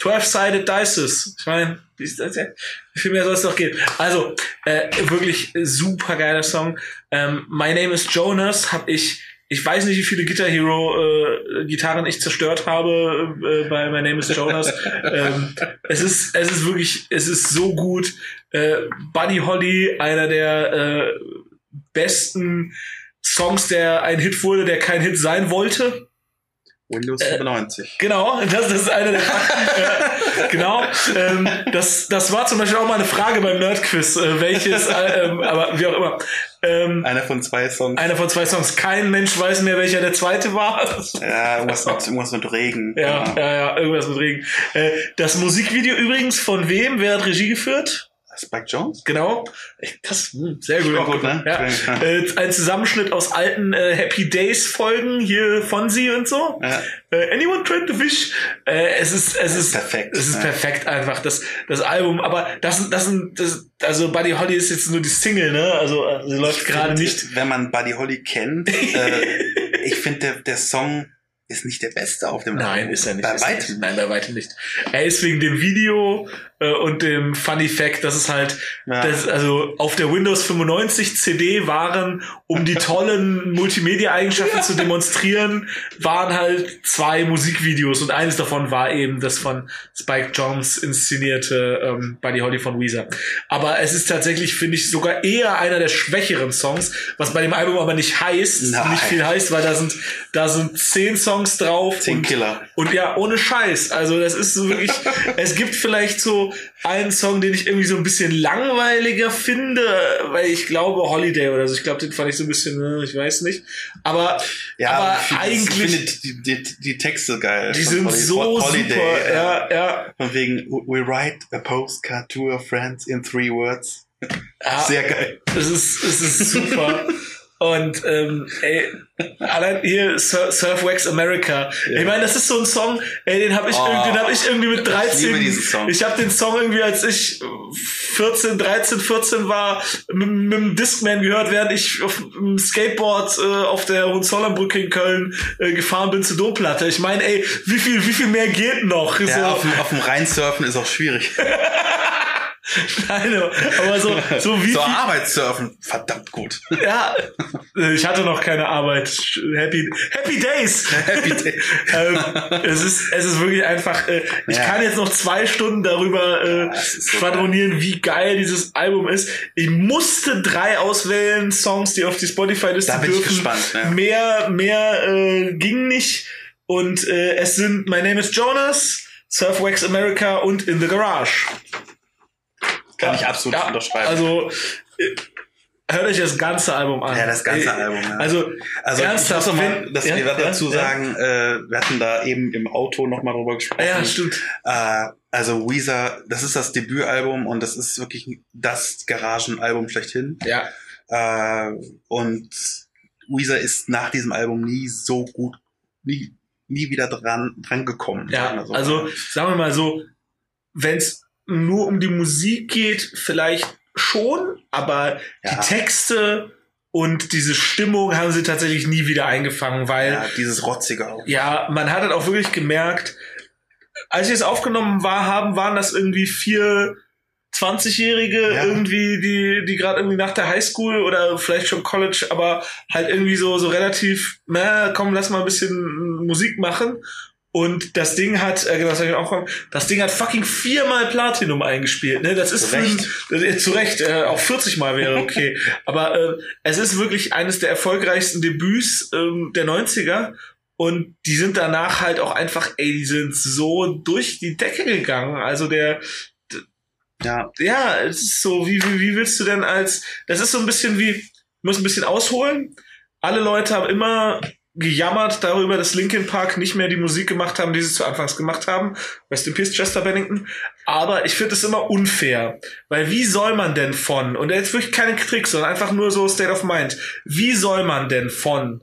12-Sided Dices. Ich meine, viel mehr soll es noch gehen? Also, äh, wirklich super geiler Song. Ähm, My Name is Jonas habe ich, ich weiß nicht, wie viele Guitar Hero äh, Gitarren ich zerstört habe äh, bei My Name is Jonas. ähm, es ist, es ist wirklich, es ist so gut. Äh, Buddy Holly, einer der äh, besten Songs, der ein Hit wurde, der kein Hit sein wollte. Windows Äh, 95. Genau, das, ist einer der Fakten. ja, genau. Ähm, das, das war zum Beispiel auch mal eine Frage beim Nerdquiz, äh, welches, äh, ähm, aber wie auch immer. Ähm, Einer von zwei Songs. einer von zwei Songs. Kein Mensch weiß mehr, welcher der zweite war. ja, irgendwas mit, irgendwas mit Regen. Ja, Genau. ja, ja, irgendwas mit Regen. Äh, das Musikvideo übrigens von wem? Wer hat Regie geführt? Spike Jones? Genau. Das, hm, sehr gut. Auch gut, ne? Ja. Äh, ein Zusammenschnitt aus alten äh, Happy Days Folgen hier von sie und so. Ja. Äh, anyone tried to fish? Äh, es ist, es ist perfekt, Es ist ja. perfekt einfach das, das Album. Aber das, das, sind- das, also Buddy Holly ist jetzt nur die Single, ne? Also äh, sie läuft gerade nicht. Wenn man Buddy Holly kennt, ich finde, der, der Song ist nicht der beste auf dem Nein, Album. ist er nicht. Bei weitem. nicht. Nein, bei weitem nicht. Er ist wegen dem Video und dem Funny Fact, dass es halt, Ja. das, also auf der Windows 95 CD waren, um die tollen Multimedia-Eigenschaften zu demonstrieren, waren halt zwei Musikvideos und eines davon war eben das von Spike Jones inszenierte ähm, Buddy Holly von Weezer. Aber es ist tatsächlich, finde ich, sogar eher einer der schwächeren Songs, was bei dem Album aber nicht heißt, Nein. nicht viel heißt, weil da sind, da sind zehn Songs drauf Zehn und Killer. und ja, ohne Scheiß. Also das ist so wirklich, es gibt vielleicht so einen Song, den ich irgendwie so ein bisschen langweiliger finde, weil ich glaube Holiday oder so. Ich glaube, den fand ich so ein bisschen, äh, ich weiß nicht. Aber, Ja, aber ich eigentlich, Ich finde die, die, die Texte geil. die sind Holiday- so Holiday, super. äh, Ja, ja. Von wegen, we write a postcard to our friends in three words. ja. Sehr geil. Es ist, es ist super. Und ähm, ey, allein hier Sur Surf Wax America. Ja. Ich meine, das ist so ein Song, ey, den habe ich, Oh, irgendwie- den hab ich irgendwie mit 13. liebe diesen Song. Ich habe den Song irgendwie, als ich 14, 13, 14 war, mit, mit dem Discman gehört, während ich auf dem Skateboard äh, auf der Hohenzollernbrücke in Köln äh, gefahren bin zur Domplatte. Ich meine, ey, wie viel, wie viel mehr geht noch? Ja, so, auf, dem, auf dem Rheinsurfen ist auch schwierig. Nein, aber so, so wie so Arbeitssurfen, verdammt gut. Ja, ich hatte noch keine Arbeit. Happy, happy Days. Happy Day. ähm, es ist, es ist wirklich einfach. Äh, ich Ja. kann jetzt noch zwei Stunden darüber äh, das ist so schwadronieren, wie geil dieses Album ist. Ich musste drei auswählen Songs, die auf die Spotify-Liste Da bin ich dürfen. gespannt, ja. Mehr, mehr äh, ging nicht. Und äh, es sind My Name is Jonas, Surfwax America und In the Garage. Kann ich absolut Ja, unterschreiben. Also äh, hört euch das ganze Album an. Ja, das ganze Äh, Album, ja. Also, Also ernsthaft, ich mal, dass ja, wir ja, dazu ja. sagen, äh, wir hatten da eben im Auto noch mal drüber gesprochen. ja, stimmt. Äh, also Weezer, das ist das Debütalbum und das ist wirklich das Garagenalbum schlechthin. Ja, Äh, und Weezer ist nach diesem Album nie so gut, nie, nie wieder dran, dran gekommen. ja. Also sagen wir mal so, wenn es nur um die Musik geht, vielleicht schon, aber Ja. die Texte und diese Stimmung haben sie tatsächlich nie wieder eingefangen, weil ja, dieses Rotzige auch. ja, man hat halt auch wirklich gemerkt, als sie es aufgenommen war, haben, waren das irgendwie vier 20-Jährige Ja. irgendwie, die, die gerade irgendwie nach der Highschool oder vielleicht schon College, aber halt irgendwie so, so relativ, na, komm, lass mal ein bisschen Musik machen. Und das Ding hat, äh, was hab ich auch kommen, das Ding hat fucking viermal Platinum eingespielt. Ne? Das ist Zu Recht. Für, das, zu Recht, äh, auch 40 Mal wäre okay. Aber äh, es ist wirklich eines der erfolgreichsten Debüts ähm, der 90er. Und die sind danach halt auch einfach, ey, die sind so durch die Decke gegangen. Also der, Ja, ja, es ist so, wie, wie, wie willst du denn als, das ist so ein bisschen wie, ich muss ein bisschen ausholen. Alle Leute haben immer gejammert darüber, dass Linkin Park nicht mehr die Musik gemacht haben, die sie zu Anfangs gemacht haben. Rest in Peace, Chester Bennington. Aber ich finde es immer unfair. Weil wie soll man denn von, und jetzt wirklich keine Tricks, sondern einfach nur so State of Mind, wie soll man denn von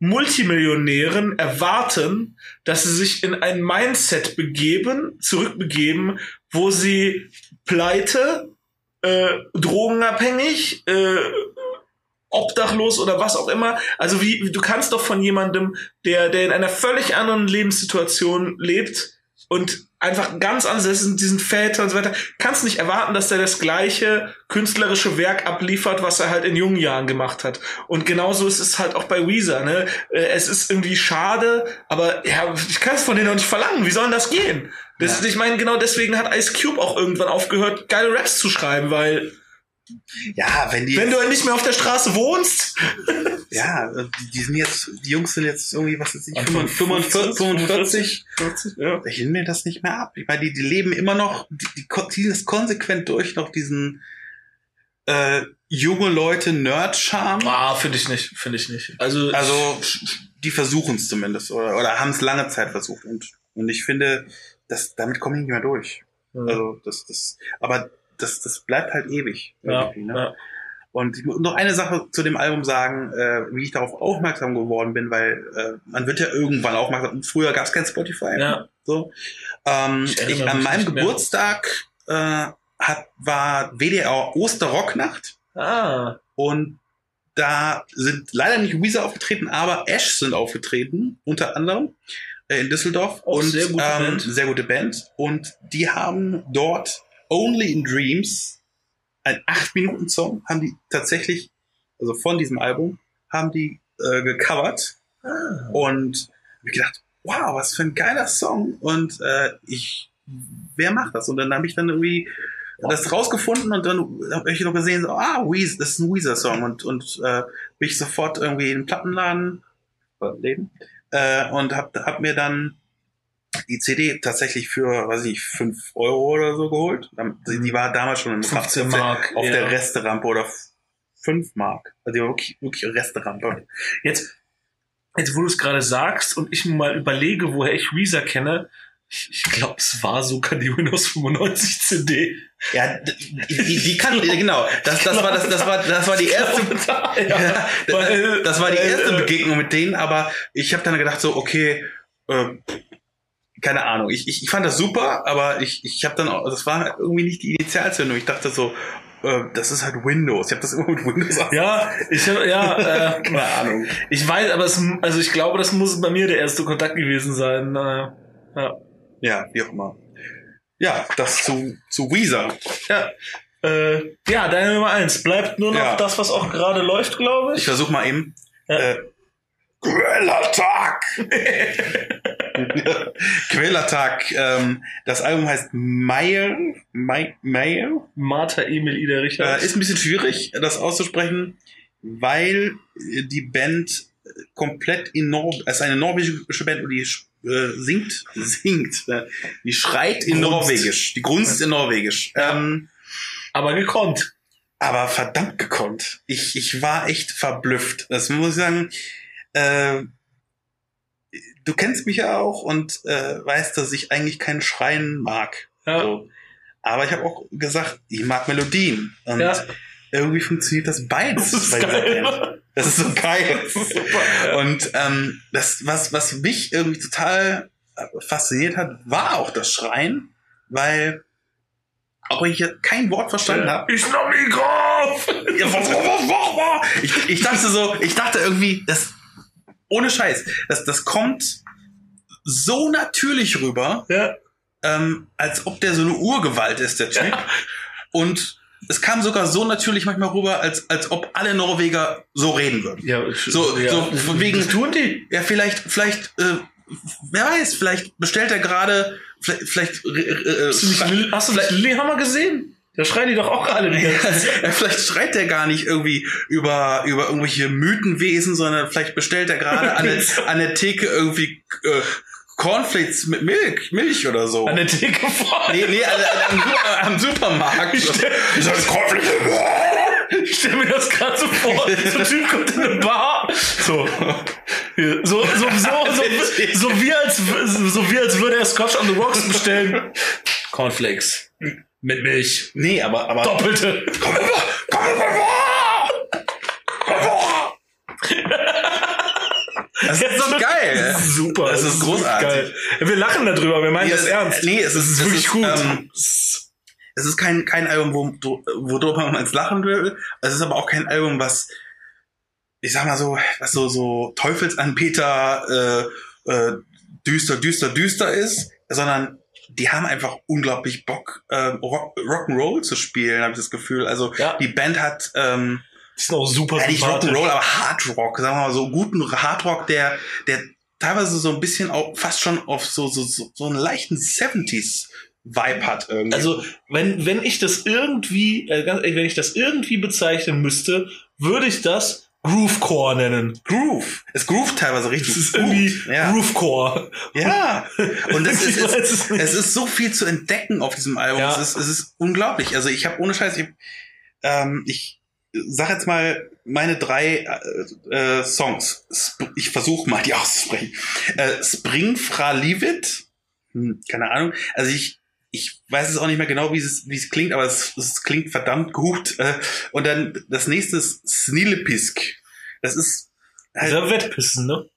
Multimillionären erwarten, dass sie sich in ein Mindset begeben, zurückbegeben, wo sie pleite, äh, drogenabhängig, äh, obdachlos oder was auch immer. Also wie du kannst doch von jemandem, der der in einer völlig anderen Lebenssituation lebt und einfach ganz anders ist, in diesen Väter und so weiter, kannst nicht erwarten, dass er das gleiche künstlerische Werk abliefert, was er halt in jungen Jahren gemacht hat. Und genauso ist es halt auch bei Weezer. Ne? Äh, Es ist irgendwie schade, aber ja, ich kann es von denen auch nicht verlangen. Wie soll denn das gehen? Das, Ja. Ich meine, genau deswegen hat Ice Cube auch irgendwann aufgehört, geile Raps zu schreiben, weil ja, wenn die, wenn du halt nicht mehr auf der Straße wohnst, ja, die, die sind jetzt, die Jungs sind jetzt irgendwie, was ist ich, Anfang 45, 45, 40, ja. ich nehme mir das nicht mehr ab. Ich meine, die, die leben immer noch, die, die ziehen es konsequent durch, noch diesen äh, junge Leute Nerd-Charme. Ah, finde ich nicht, finde ich nicht. Also, Also, die versuchen es zumindest oder, oder haben es lange Zeit versucht. Und, und ich finde, das, damit komme ich nicht mehr durch. ja, Also, das, das, aber das, das bleibt halt ewig. ja, ne? ja. Und ich muss noch eine Sache zu dem Album sagen, äh, wie ich darauf aufmerksam geworden bin, weil äh, man wird ja irgendwann aufmerksam. Früher gab es kein Spotify. Ja. So. Ähm, Ich ich an meinem. Geburtstag äh, hat, war WDR Osterrocknacht Ah, und da sind leider nicht Weezer aufgetreten, aber Ash sind aufgetreten, unter anderem äh, in Düsseldorf. Auch und sehr gute ähm, Band. sehr gute Band. Und die haben dort Only in Dreams, ein 8-Minuten-Song, haben die tatsächlich, also von diesem Album, haben die äh, gecovert. ah. Und hab ich gedacht, wow, was für ein geiler Song. Und äh, ich, wer macht das? Und dann habe ich dann irgendwie das rausgefunden und dann habe ich noch gesehen, so, ah, Weezer, das ist ein Weezer-Song. Und, und äh, bin ich sofort irgendwie in den Plattenladen Läden, äh, und hab, hab mir dann die CD tatsächlich für, weiß ich nicht, 5 Euro oder so geholt. Die war damals schon im 15 auf der- Mark, auf ja. der Resterampe oder 5 Mark. Also die war wirklich, wirklich Resterampe. Jetzt, jetzt wo du es gerade sagst und ich mir mal überlege, woher ich Weezer kenne, ich, glaube, es war sogar die Windows 95 CD. Ja, die, die, kann, genau. Das, das war das, das war, das war die erste, ja, das war die erste Begegnung mit denen. Aber ich habe dann gedacht so, okay, äh, keine Ahnung. Ich, ich, ich fand das super, aber ich, ich habe dann, auch, das war irgendwie nicht die Initialzündung. Ich dachte so, äh, das ist halt Windows. Ich habe das immer mit Windows. auf- Ja, ich hab, ja, äh, keine Ahnung. ich weiß, aber es, also ich glaube, das muss bei mir der erste Kontakt gewesen sein. Äh, ja. Ja, wie auch immer. Ja, das zu, zu Weezer. Ja. Äh, ja, deine Nummer eins. Bleibt nur noch Ja. das, was auch gerade läuft, glaube Ich ich. versuche mal eben. Ja. Äh, Quellertag! Quellertag. Ähm, das Album heißt. Mail. Mail. Martha Emil Ida Richard. Äh, ist ein bisschen schwierig, das auszusprechen, weil die Band komplett in Nor es ist eine norwegische Band und die äh, singt, singt, äh, die schreit in Grunzt. Norwegisch, die grunzt in Norwegisch. Ähm, aber gekonnt. aber verdammt gekonnt. Ich, ich war echt verblüfft. Das muss ich sagen. Äh, du kennst mich ja auch und äh, weißt, dass ich eigentlich kein Schreien mag. Ja. So. Aber ich habe auch gesagt, ich mag Melodien. Und Ja. irgendwie funktioniert das beides. Das ist bei dieser geil. Band. Das ist so geil. Das ist super. Ja. Und ähm, das, was, was mich irgendwie total fasziniert hat, war auch das Schreien, weil auch wenn ich kein Wort verstanden habe, Ich noch nie drauf. ja, ich dachte so, ich dachte irgendwie, das ohne Scheiß, das, das kommt so natürlich rüber, Ja. ähm, als ob der so eine Urgewalt ist, der Typ. Ja. Und es kam sogar so natürlich manchmal rüber, als, als ob alle Norweger so reden würden. Ja, So, ja. so von wegen, Das tun die. ja, vielleicht, vielleicht äh, wer weiß, vielleicht bestellt er gerade, vielleicht, vielleicht, äh, Hast du nicht, äh, Lill- hast du nicht Lillehammer gesehen? Da schreien die doch auch alle Zeit. Ja, vielleicht schreit der gar nicht irgendwie über, über irgendwelche Mythenwesen, sondern vielleicht bestellt er gerade an der, an der Theke irgendwie äh, Cornflakes mit Milch, Milch oder so. An der Theke vor. nee, nee, also, am, am Supermarkt. Ich stell- Ich soll Cornflakes. Ich stelle mir das gerade so vor. So ein Typ kommt in eine Bar. So. So, so, so, so, so, wie als, so wie als würde er Scotch on the Rocks bestellen. Cornflakes. Mit Milch. Nee, aber, aber. Doppelte. Komm rüber! Komm rüber! Komm rüber! Das ist so geil. Das ist super. Das ist großartig. geil. Wir lachen darüber, wir meinen Nee, das es- ernst. Nee, es ist, ist wirklich gut. Ähm, es es ist kein, kein Album, wo, du- worüber man ins Lachen will. Es ist aber auch kein Album, was, ich sag mal so, was so, so Teufelsanbeter, äh, äh, düster, düster, düster ist, sondern die haben einfach unglaublich Bock, äh, Rock, Rock'n'Roll zu spielen, habe ich das Gefühl. Also Ja. die Band hat ähm, Die sind auch super ja, nicht. Rock'n'Roll, aber Hardrock, sagen wir mal so guten Hardrock, der, der teilweise so ein bisschen auch fast schon auf so, so, so, so einen leichten 70s Vibe hat irgendwie. Also, wenn, wenn ich das irgendwie, äh, wenn ich das irgendwie bezeichnen müsste, würde ich das Groovecore nennen. Groove. Es groovt teilweise richtig. Das ist gut. irgendwie ja. Groovecore. ja. Und es Ich ist, es, es es ist so viel zu entdecken auf diesem Album. Ja. Es, ist, es ist unglaublich. Also ich habe ohne Scheiß, ich, ähm, ich sag jetzt mal meine drei äh, äh, Songs. Sp ich versuche mal die auszusprechen. Äh, Spring Fra Livet. Hm, keine Ahnung. Also ich ich weiß es auch nicht mehr genau, wie es, wie es klingt, aber es, es klingt verdammt gut. Äh, und dann das nächste ist Snillepisk. Das ist halt, Dieser Wettpissen, ne?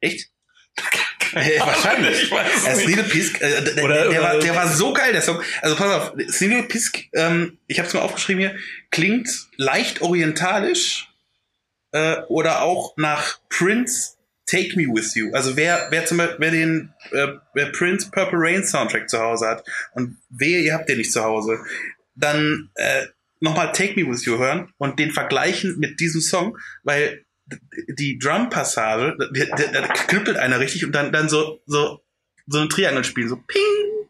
echt? Äh, wahrscheinlich. Äh. Snidle Pisk, äh, der, Oder- der, oder- war, der war so geil, der Song. Also pass auf, Snidle Pisk, ähm, ich habe es mal aufgeschrieben hier, klingt leicht orientalisch äh, oder auch nach Prince Take Me With You. Also wer, wer zum Beispiel, wer den äh, wer Prince Purple Rain Soundtrack zu Hause hat und wehe, ihr habt den nicht zu Hause, dann äh, nochmal Take Me With You hören und den vergleichen mit diesem Song, weil die Drum-Passage, da- knüppelt einer richtig und dann, dann so, so, so ein Triangel spielen, so ping,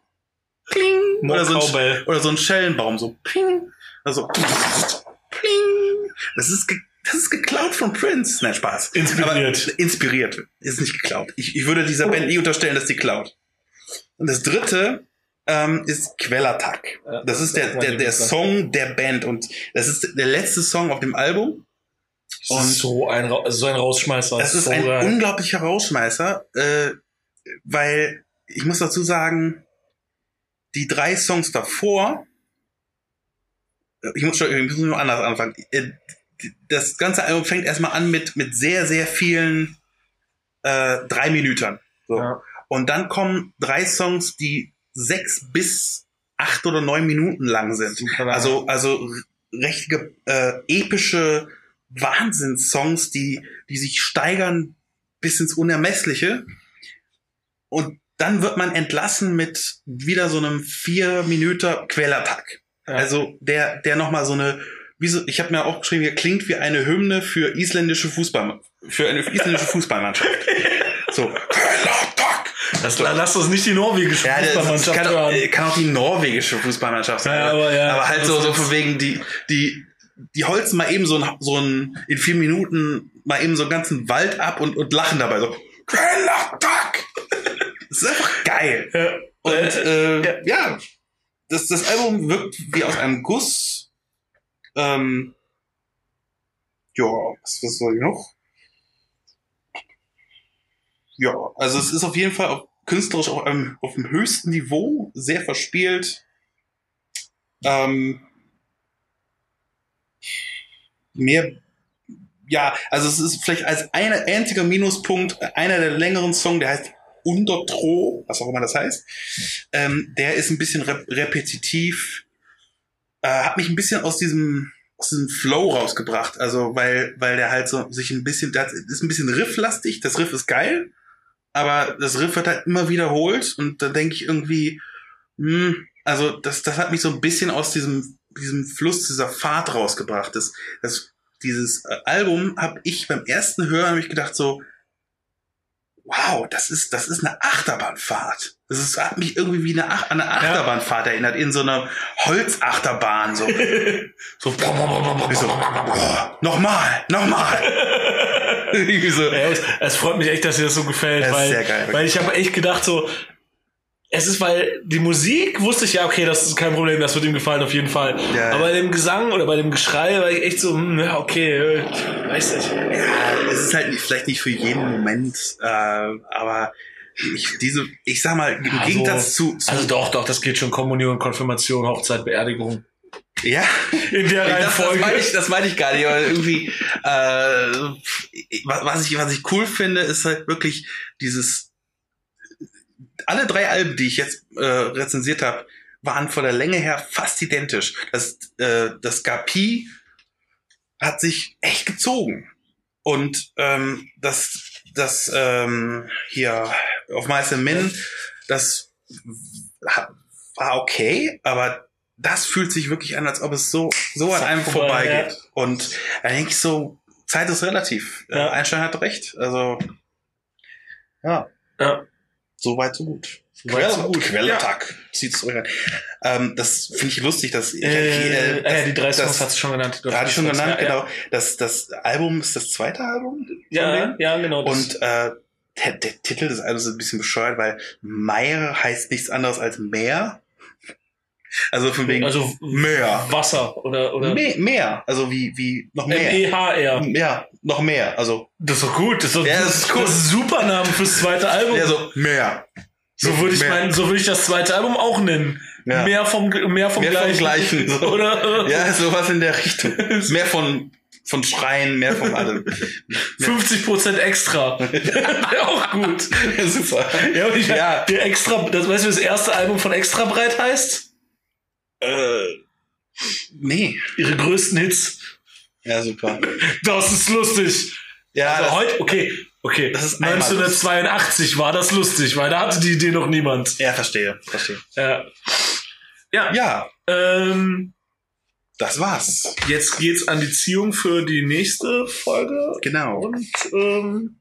kling, More oder so, ein, oder so ein Schellenbaum, so ping, also pling. Das ist, das ist geklaut von Prince. Nein, Spaß. Inspiriert. Aber inspiriert. Ist nicht geklaut. Ich, ich würde dieser Band nie unterstellen, dass die klaut. Und das dritte ähm, ist Quellattack. Das ist der, der, der. Song der Band und das ist der letzte Song auf dem Album. Das ist so ein, so ein Rausschmeißer. Das ist so ein geil. unglaublicher Rausschmeißer, äh, weil ich muss dazu sagen, die drei Songs davor, äh, ich muss, schon, ich muss nur anders anfangen. Das ganze Album fängt erstmal an mit, mit sehr, sehr vielen äh, drei Minütern. So. Ja. Und dann kommen drei Songs, die sechs bis acht oder neun Minuten lang sind. Super. Also, also r- richtige äh, epische Wahnsinnssongs, die, die sich steigern bis ins Unermessliche. Und dann wird man entlassen mit wieder so einem vier Minüter Quellattack. Ja. Also der, der nochmal so eine, so, ich habe mir auch geschrieben, hier klingt wie eine Hymne für isländische Fußball, für eine isländische Fußballmannschaft. So, das, lass uns nicht die norwegische Ja, Fußballmannschaft kann, auch, hören. kann auch die norwegische Fußballmannschaft sein. Ja, aber ja, aber halt so, so von wegen, die, die, die holzen mal eben so ein, so ein, in vier Minuten mal eben so einen ganzen Wald ab und, und lachen dabei so. Das ist einfach geil. Ja. Und Äh, äh, ja, das, das Album wirkt wie aus einem Guss. Ähm, ja, was, was soll ich noch? Ja, also es ist auf jeden Fall auf, künstlerisch auf, einem, auf dem höchsten Niveau, sehr verspielt. Ähm, mehr, ja, also es ist vielleicht als ein einziger Minuspunkt einer der längeren Songs, der heißt Untertro, was auch immer das heißt. Ähm, der ist ein bisschen rep repetitiv, äh, hat mich ein bisschen aus diesem aus diesem Flow rausgebracht, also weil weil der halt so sich ein bisschen, hat- ist ein bisschen rifflastig. Das Riff ist geil, aber das Riff wird halt immer wiederholt und da denke ich irgendwie, hm, also das das hat mich so ein bisschen aus diesem diesem Fluss dieser Fahrt rausgebracht. Das das dieses äh, Album habe ich beim ersten Hören hab ich gedacht so wow, das ist, das ist eine Achterbahnfahrt. Das ist, hat mich irgendwie wie eine, Ach, eine Achterbahnfahrt erinnert, in so einer Holzachterbahn, so, so, so nochmal, nochmal. So. Ja, es, es freut mich echt, dass dir das so gefällt, Das weil, weil ich habe echt gedacht so, es ist, weil die Musik wusste ich ja, okay, das ist kein Problem, das wird ihm gefallen auf jeden Fall. Ja, Aber bei dem Gesang oder bei dem Geschrei war ich echt so, hm, ja, okay, äh, weiß nicht. Ja, es ist halt nicht, vielleicht nicht für jeden Moment, äh, aber ich, diese, ich sag mal, im Also- Gegensatz zu, zu Also doch, doch, das geht schon Kommunion, Konfirmation, Hochzeit, Beerdigung. ja, In der das, das Reihenfolge. meine ich, das meine ich gar nicht, aber irgendwie, äh, was ich, was ich cool finde, ist halt wirklich dieses, alle drei Alben, die ich jetzt äh, rezensiert habe, waren von der Länge her fast identisch. Das, äh, das Gapi hat sich echt gezogen. Und ähm, das, das ähm, hier auf Meister Min, das war okay, aber das fühlt sich wirklich an, als ob es so, so an einem vorbei, vorbeigeht. Und da denke ich so, Zeit ist relativ. Ja. Äh, Einstein hat recht. Also, ja, Ja. So weit, so gut. weit, so gut. Quelletag. Zieht zurück an. Ähm, das finde ich lustig, dass Äh, das- ja, die drei Songs das- hat sie schon genannt. da hatte ich schon genannt, ja, genau. Das, das Album ist das zweite Album. Ja, ja, genau. Und äh, der, der Titel des Albums ist ein bisschen bescheuert, weil Meer heißt nichts anderes als Meer. Also von wegen also Meer. Wasser oder, oder Mehr, mehr. Also wie, wie noch mehr. M-E-H-R. Ja, noch mehr. Also Das ist doch gut. Das ist, doch, Ja, das ist cool. Das ist ein super Name fürs zweite Album. ja, so mehr. so würde ich mehr. mein, so würde ich das zweite Album auch nennen. Ja. Mehr vom, mehr vom Mehr vom Gleichen. Gleichen, so. Oder Ja, sowas in der Richtung. Mehr von von Schreien, mehr von allem. 50% extra. Wäre auch gut. Ja, super. Ja, und ich, Ja. Der extra, das weißt du, wie das erste Album von Extra Breit heißt? Äh, nee. Ihre größten Hits. Ja, super. Das ist lustig. Ja, Also heute, okay, okay. Das ist einmal 1982 war das lustig, weil da hatte die Idee noch niemand. ja, verstehe, verstehe. Ja. Ja. Ja, Ähm, das war's. jetzt geht's an die Ziehung für die nächste Folge. Genau. Und ähm,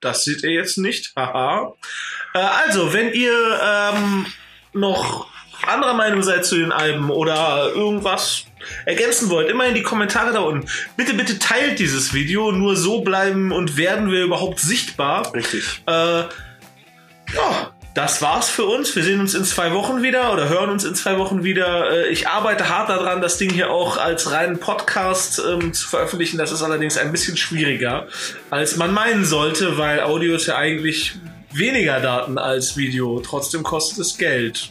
das seht ihr jetzt nicht. Haha. Äh, also, wenn ihr ähm, noch anderer Meinung seid zu den Alben oder irgendwas ergänzen wollt, immer in die Kommentare da unten. Bitte, bitte teilt dieses Video. Nur so bleiben und werden wir überhaupt sichtbar. Richtig. Äh, ja, das war's für uns. Wir sehen uns in zwei Wochen wieder oder hören uns in zwei Wochen wieder. Äh, ich arbeite hart daran, das Ding hier auch als reinen Podcast ähm, zu veröffentlichen. Das ist allerdings ein bisschen schwieriger, als man meinen sollte, weil Audio ist ja eigentlich weniger Daten als Video. Trotzdem kostet es Geld.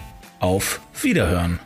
Auf Wiederhören!